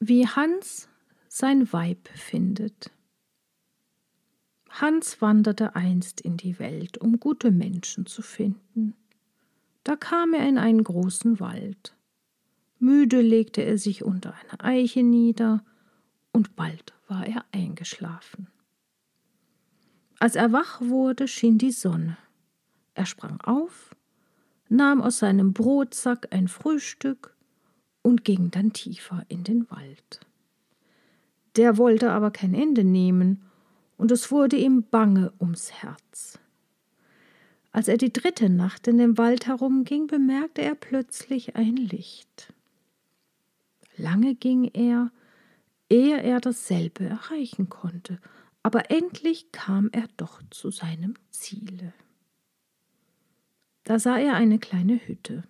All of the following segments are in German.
Wie Hans sein Weib findet. Hans wanderte einst in die Welt, um gute Menschen zu finden. Da kam er in einen großen Wald. Müde legte er sich unter eine Eiche nieder, und bald war er eingeschlafen. Als er wach wurde, schien die Sonne. Er sprang auf, nahm aus seinem Brotsack ein Frühstück und ging dann tiefer in den Wald. Der wollte aber kein Ende nehmen, und es wurde ihm bange ums Herz. Als er die dritte Nacht in dem Wald herumging, bemerkte er plötzlich ein Licht. Lange ging er, ehe er dasselbe erreichen konnte, aber endlich kam er doch zu seinem Ziele. Da sah er eine kleine Hütte.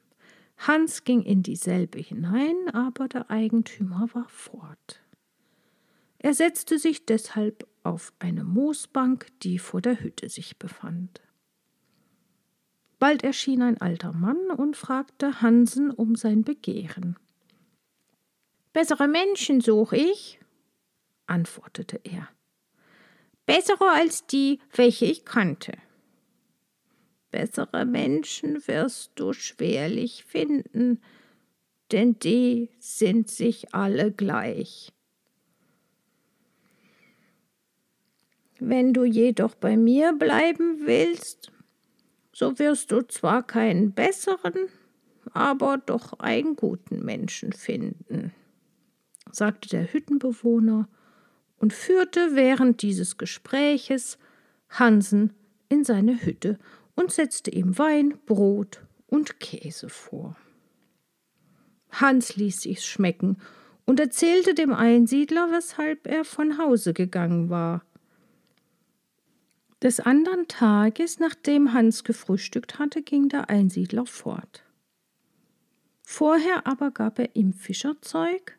Hans ging in dieselbe hinein, aber der Eigentümer war fort. Er setzte sich deshalb auf eine Moosbank, die vor der Hütte sich befand. Bald erschien ein alter Mann und fragte Hansen um sein Begehren. Bessere Menschen such ich, antwortete er. Bessere als die, welche ich kannte. Bessere Menschen wirst du schwerlich finden, denn die sind sich alle gleich. Wenn du jedoch bei mir bleiben willst, so wirst du zwar keinen besseren, aber doch einen guten Menschen finden sagte der Hüttenbewohner und führte während dieses Gespräches Hansen in seine Hütte und setzte ihm Wein, Brot und Käse vor. Hans ließ sich's schmecken und erzählte dem Einsiedler, weshalb er von Hause gegangen war. Des andern Tages, nachdem Hans gefrühstückt hatte, ging der Einsiedler fort. Vorher aber gab er ihm Fischerzeug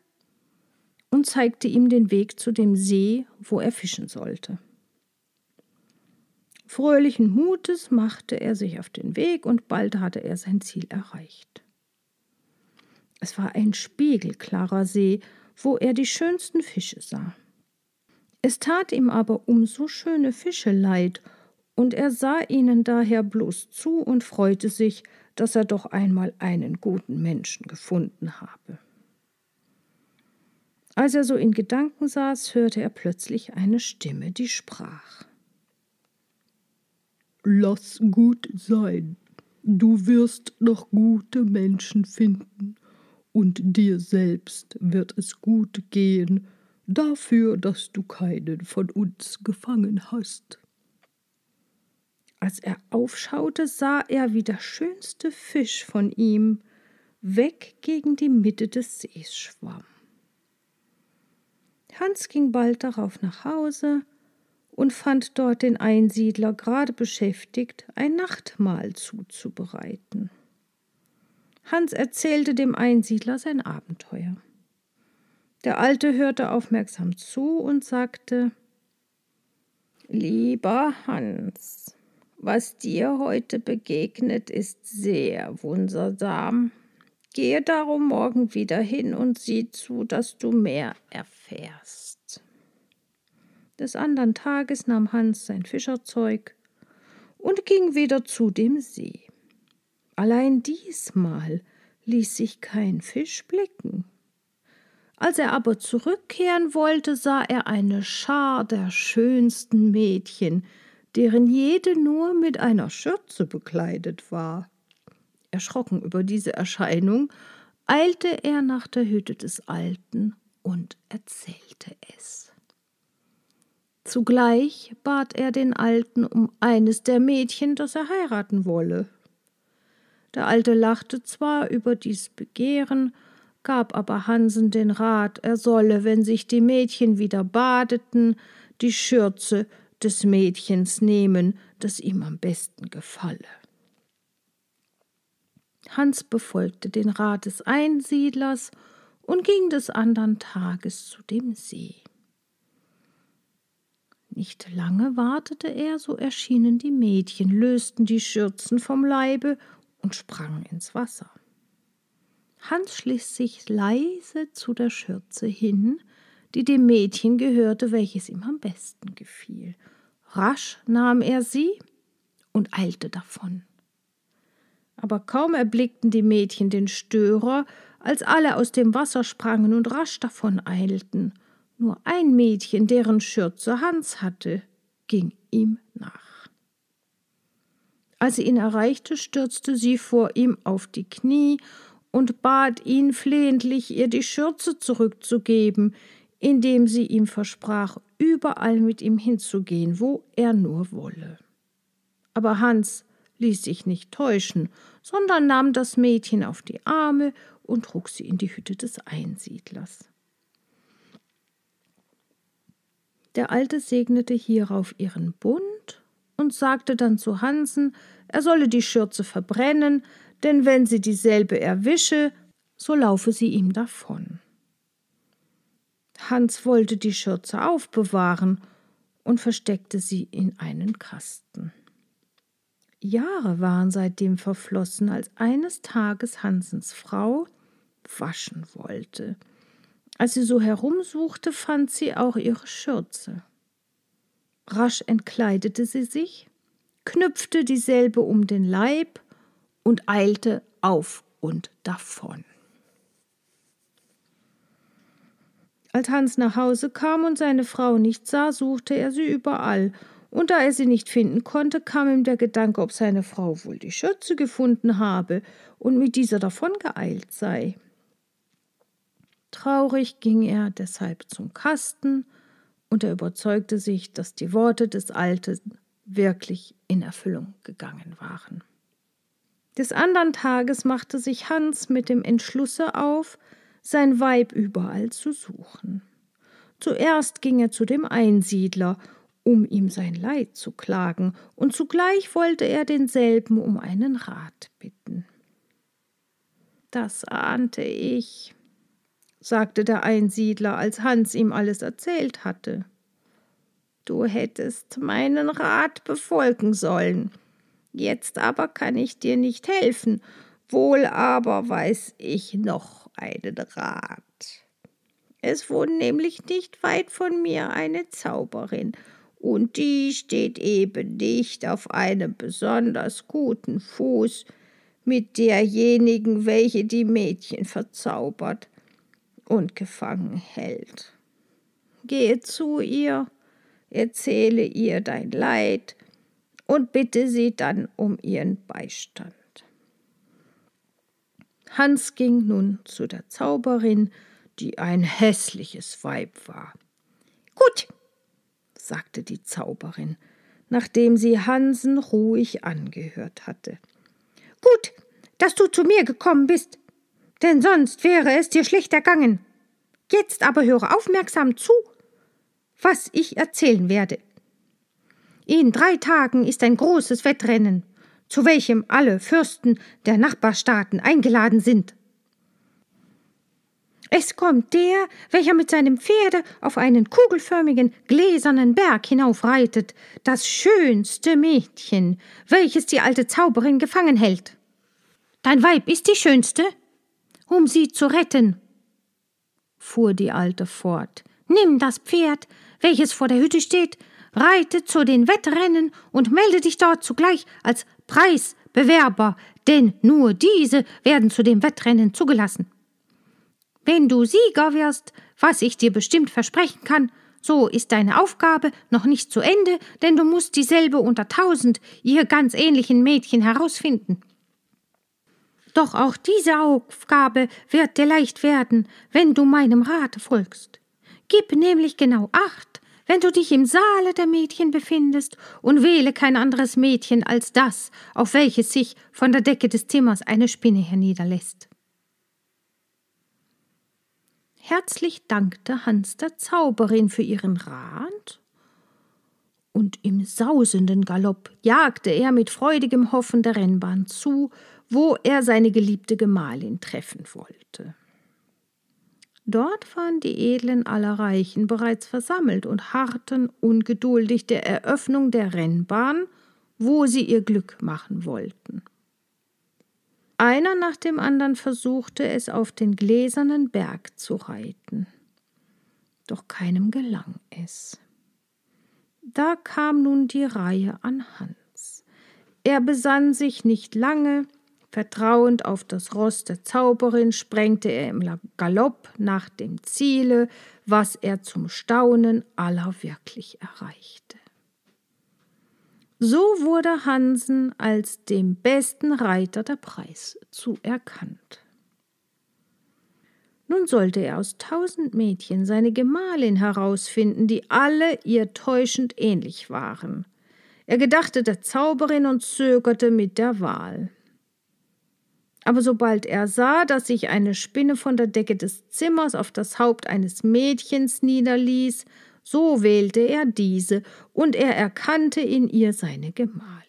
und zeigte ihm den Weg zu dem See, wo er fischen sollte. Fröhlichen Mutes machte er sich auf den Weg und bald hatte er sein Ziel erreicht. Es war ein spiegelklarer See, wo er die schönsten Fische sah. Es tat ihm aber um so schöne Fische leid, und er sah ihnen daher bloß zu und freute sich, dass er doch einmal einen guten Menschen gefunden habe. Als er so in Gedanken saß, hörte er plötzlich eine Stimme, die sprach. Lass gut sein, du wirst noch gute Menschen finden, und dir selbst wird es gut gehen, dafür, dass du keinen von uns gefangen hast. Als er aufschaute, sah er, wie der schönste Fisch von ihm weg gegen die Mitte des Sees schwamm. Hans ging bald darauf nach Hause und fand dort den Einsiedler gerade beschäftigt, ein Nachtmahl zuzubereiten. Hans erzählte dem Einsiedler sein Abenteuer. Der Alte hörte aufmerksam zu und sagte Lieber Hans, was dir heute begegnet, ist sehr wundersam. Gehe darum morgen wieder hin und sieh zu, dass du mehr erfährst. Des andern Tages nahm Hans sein Fischerzeug und ging wieder zu dem See. Allein diesmal ließ sich kein Fisch blicken. Als er aber zurückkehren wollte, sah er eine Schar der schönsten Mädchen, deren jede nur mit einer Schürze bekleidet war. Erschrocken über diese Erscheinung, eilte er nach der Hütte des Alten und erzählte es. Zugleich bat er den Alten um eines der Mädchen, das er heiraten wolle. Der Alte lachte zwar über dies Begehren, gab aber Hansen den Rat, er solle, wenn sich die Mädchen wieder badeten, die Schürze des Mädchens nehmen, das ihm am besten gefalle. Hans befolgte den Rat des Einsiedlers und ging des andern Tages zu dem See. Nicht lange wartete er, so erschienen die Mädchen, lösten die Schürzen vom Leibe und sprangen ins Wasser. Hans schlich sich leise zu der Schürze hin, die dem Mädchen gehörte, welches ihm am besten gefiel. Rasch nahm er sie und eilte davon. Aber kaum erblickten die Mädchen den Störer, als alle aus dem Wasser sprangen und rasch davon eilten. Nur ein Mädchen, deren Schürze Hans hatte, ging ihm nach. Als sie ihn erreichte, stürzte sie vor ihm auf die Knie und bat ihn flehentlich, ihr die Schürze zurückzugeben, indem sie ihm versprach, überall mit ihm hinzugehen, wo er nur wolle. Aber Hans ließ sich nicht täuschen, sondern nahm das Mädchen auf die Arme und trug sie in die Hütte des Einsiedlers. Der Alte segnete hierauf ihren Bund und sagte dann zu Hansen, er solle die Schürze verbrennen, denn wenn sie dieselbe erwische, so laufe sie ihm davon. Hans wollte die Schürze aufbewahren und versteckte sie in einen Kasten. Jahre waren seitdem verflossen, als eines Tages Hansens Frau waschen wollte. Als sie so herumsuchte, fand sie auch ihre Schürze. Rasch entkleidete sie sich, knüpfte dieselbe um den Leib und eilte auf und davon. Als Hans nach Hause kam und seine Frau nicht sah, suchte er sie überall, und da er sie nicht finden konnte, kam ihm der Gedanke, ob seine Frau wohl die Schürze gefunden habe und mit dieser davongeeilt sei. Traurig ging er deshalb zum Kasten, und er überzeugte sich, dass die Worte des Alten wirklich in Erfüllung gegangen waren. Des andern Tages machte sich Hans mit dem Entschlusse auf, sein Weib überall zu suchen. Zuerst ging er zu dem Einsiedler, um ihm sein Leid zu klagen, und zugleich wollte er denselben um einen Rat bitten. Das ahnte ich, sagte der Einsiedler, als Hans ihm alles erzählt hatte. Du hättest meinen Rat befolgen sollen. Jetzt aber kann ich dir nicht helfen, wohl aber weiß ich noch einen Rat. Es wohnt nämlich nicht weit von mir eine Zauberin, und die steht eben nicht auf einem besonders guten Fuß mit derjenigen, welche die Mädchen verzaubert und gefangen hält. Gehe zu ihr, erzähle ihr dein Leid und bitte sie dann um ihren Beistand. Hans ging nun zu der Zauberin, die ein hässliches Weib war. Gut, sagte die Zauberin, nachdem sie Hansen ruhig angehört hatte. Gut, dass du zu mir gekommen bist, denn sonst wäre es dir schlecht ergangen. Jetzt aber höre aufmerksam zu, was ich erzählen werde. In drei Tagen ist ein großes Wettrennen zu welchem alle Fürsten der Nachbarstaaten eingeladen sind. Es kommt der, welcher mit seinem Pferde auf einen kugelförmigen, gläsernen Berg hinaufreitet, das schönste Mädchen, welches die alte Zauberin gefangen hält. Dein Weib ist die schönste? Um sie zu retten, fuhr die Alte fort. Nimm das Pferd, welches vor der Hütte steht, reite zu den Wettrennen und melde dich dort zugleich als Preisbewerber, denn nur diese werden zu dem Wettrennen zugelassen. Wenn du Sieger wirst, was ich dir bestimmt versprechen kann, so ist deine Aufgabe noch nicht zu Ende, denn du musst dieselbe unter tausend ihr ganz ähnlichen Mädchen herausfinden. Doch auch diese Aufgabe wird dir leicht werden, wenn du meinem Rate folgst. Gib nämlich genau acht, wenn du dich im Saale der Mädchen befindest und wähle kein anderes Mädchen als das, auf welches sich von der Decke des Zimmers eine Spinne herniederlässt. Herzlich dankte Hans der Zauberin für ihren Rat, und im sausenden Galopp jagte er mit freudigem Hoffen der Rennbahn zu, wo er seine geliebte Gemahlin treffen wollte. Dort waren die Edlen aller Reichen bereits versammelt und harrten ungeduldig der Eröffnung der Rennbahn, wo sie ihr Glück machen wollten. einer nach dem anderen versuchte es auf den gläsernen Berg zu reiten. Doch keinem gelang es. Da kam nun die Reihe an Hans. Er besann sich nicht lange, vertrauend auf das Ross der Zauberin sprengte er im Galopp nach dem Ziele, was er zum Staunen aller wirklich erreichte. So wurde Hansen als dem besten Reiter der Preis zuerkannt. Nun sollte er aus tausend Mädchen seine Gemahlin herausfinden, die alle ihr täuschend ähnlich waren. Er gedachte der Zauberin und zögerte mit der Wahl. Aber sobald er sah, dass sich eine Spinne von der Decke des Zimmers auf das Haupt eines Mädchens niederließ, so wählte er diese, und er erkannte in ihr seine Gemahlin.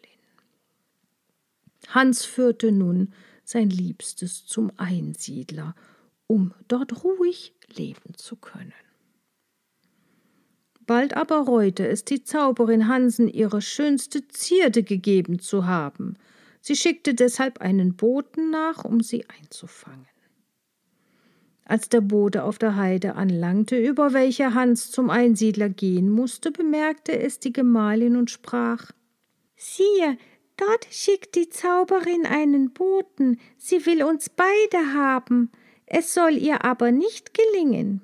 Hans führte nun sein Liebstes zum Einsiedler, um dort ruhig leben zu können. Bald aber reute es die Zauberin Hansen, ihre schönste Zierde gegeben zu haben. Sie schickte deshalb einen Boten nach, um sie einzufangen. Als der Bote auf der Heide anlangte, über welche Hans zum Einsiedler gehen musste, bemerkte es die Gemahlin und sprach Siehe, dort schickt die Zauberin einen Boten, sie will uns beide haben, es soll ihr aber nicht gelingen.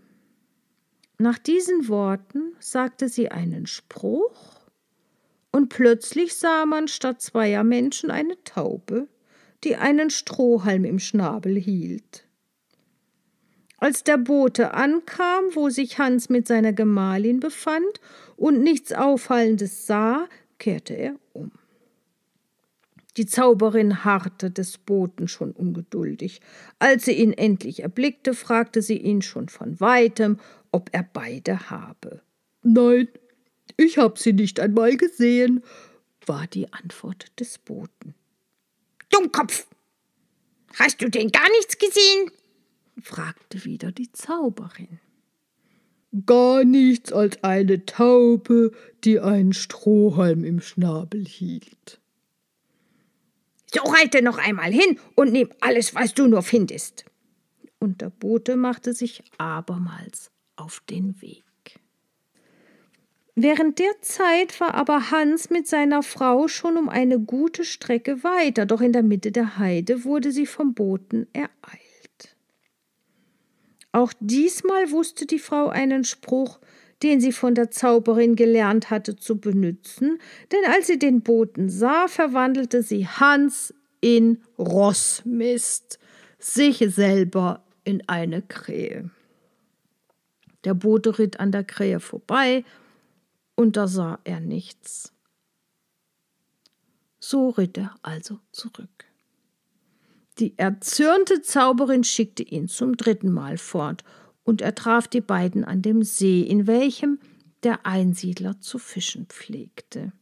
Nach diesen Worten sagte sie einen Spruch, und plötzlich sah man statt zweier Menschen eine Taube, die einen Strohhalm im Schnabel hielt. Als der Bote ankam, wo sich Hans mit seiner Gemahlin befand und nichts Auffallendes sah, kehrte er um. Die Zauberin harrte des Boten schon ungeduldig. Als sie ihn endlich erblickte, fragte sie ihn schon von weitem, ob er beide habe. Nein, ich hab sie nicht einmal gesehen, war die Antwort des Boten. Dummkopf! Hast du denn gar nichts gesehen? fragte wieder die Zauberin. Gar nichts als eine Taube, die einen Strohhalm im Schnabel hielt. So reite noch einmal hin und nimm alles, was du nur findest. Und der Bote machte sich abermals auf den Weg. Während der Zeit war aber Hans mit seiner Frau schon um eine gute Strecke weiter, doch in der Mitte der Heide wurde sie vom Boten ereilt. Auch diesmal wusste die Frau einen Spruch, den sie von der Zauberin gelernt hatte zu benützen, denn als sie den Boten sah, verwandelte sie Hans in Rossmist, sich selber in eine Krähe. Der Bote ritt an der Krähe vorbei, und da sah er nichts. So ritt er also zurück. Die erzürnte Zauberin schickte ihn zum dritten Mal fort, und er traf die beiden an dem See, in welchem der Einsiedler zu fischen pflegte.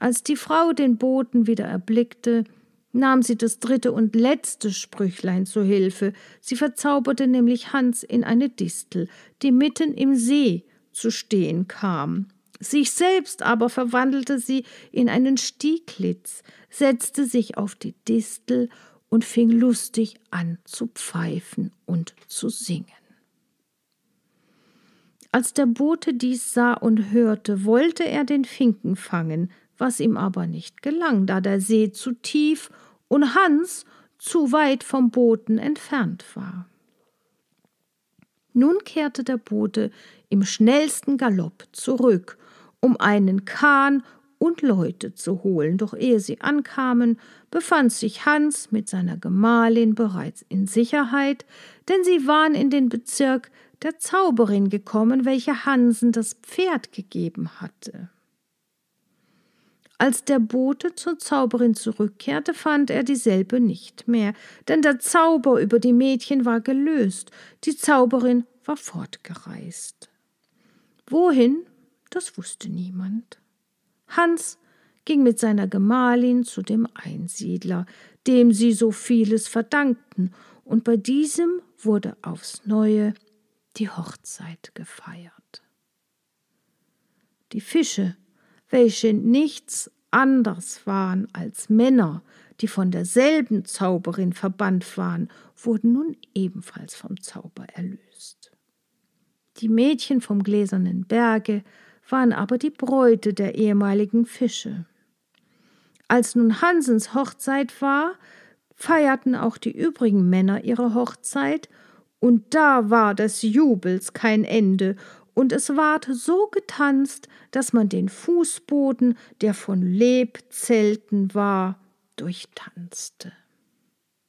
Als die Frau den Boten wieder erblickte, nahm sie das dritte und letzte Sprüchlein zu Hilfe. Sie verzauberte nämlich Hans in eine Distel, die mitten im See zu stehen kam. Sich selbst aber verwandelte sie in einen Stieglitz, setzte sich auf die Distel und fing lustig an zu pfeifen und zu singen. Als der Bote dies sah und hörte, wollte er den Finken fangen, was ihm aber nicht gelang, da der See zu tief und Hans zu weit vom Boten entfernt war. Nun kehrte der Bote im schnellsten Galopp zurück, um einen Kahn und Leute zu holen, doch ehe sie ankamen, befand sich Hans mit seiner Gemahlin bereits in Sicherheit, denn sie waren in den Bezirk der Zauberin gekommen, welche Hansen das Pferd gegeben hatte. Als der Bote zur Zauberin zurückkehrte, fand er dieselbe nicht mehr, denn der Zauber über die Mädchen war gelöst, die Zauberin war fortgereist. Wohin, das wusste niemand. Hans ging mit seiner Gemahlin zu dem Einsiedler, dem sie so vieles verdankten, und bei diesem wurde aufs neue die Hochzeit gefeiert. Die Fische, welche nichts anders waren als Männer, die von derselben Zauberin verbannt waren, wurden nun ebenfalls vom Zauber erlöst. Die Mädchen vom gläsernen Berge waren aber die Bräute der ehemaligen Fische. Als nun Hansens Hochzeit war, feierten auch die übrigen Männer ihre Hochzeit, und da war des Jubels kein Ende, und es ward so getanzt, dass man den Fußboden, der von Lebzelten war, durchtanzte.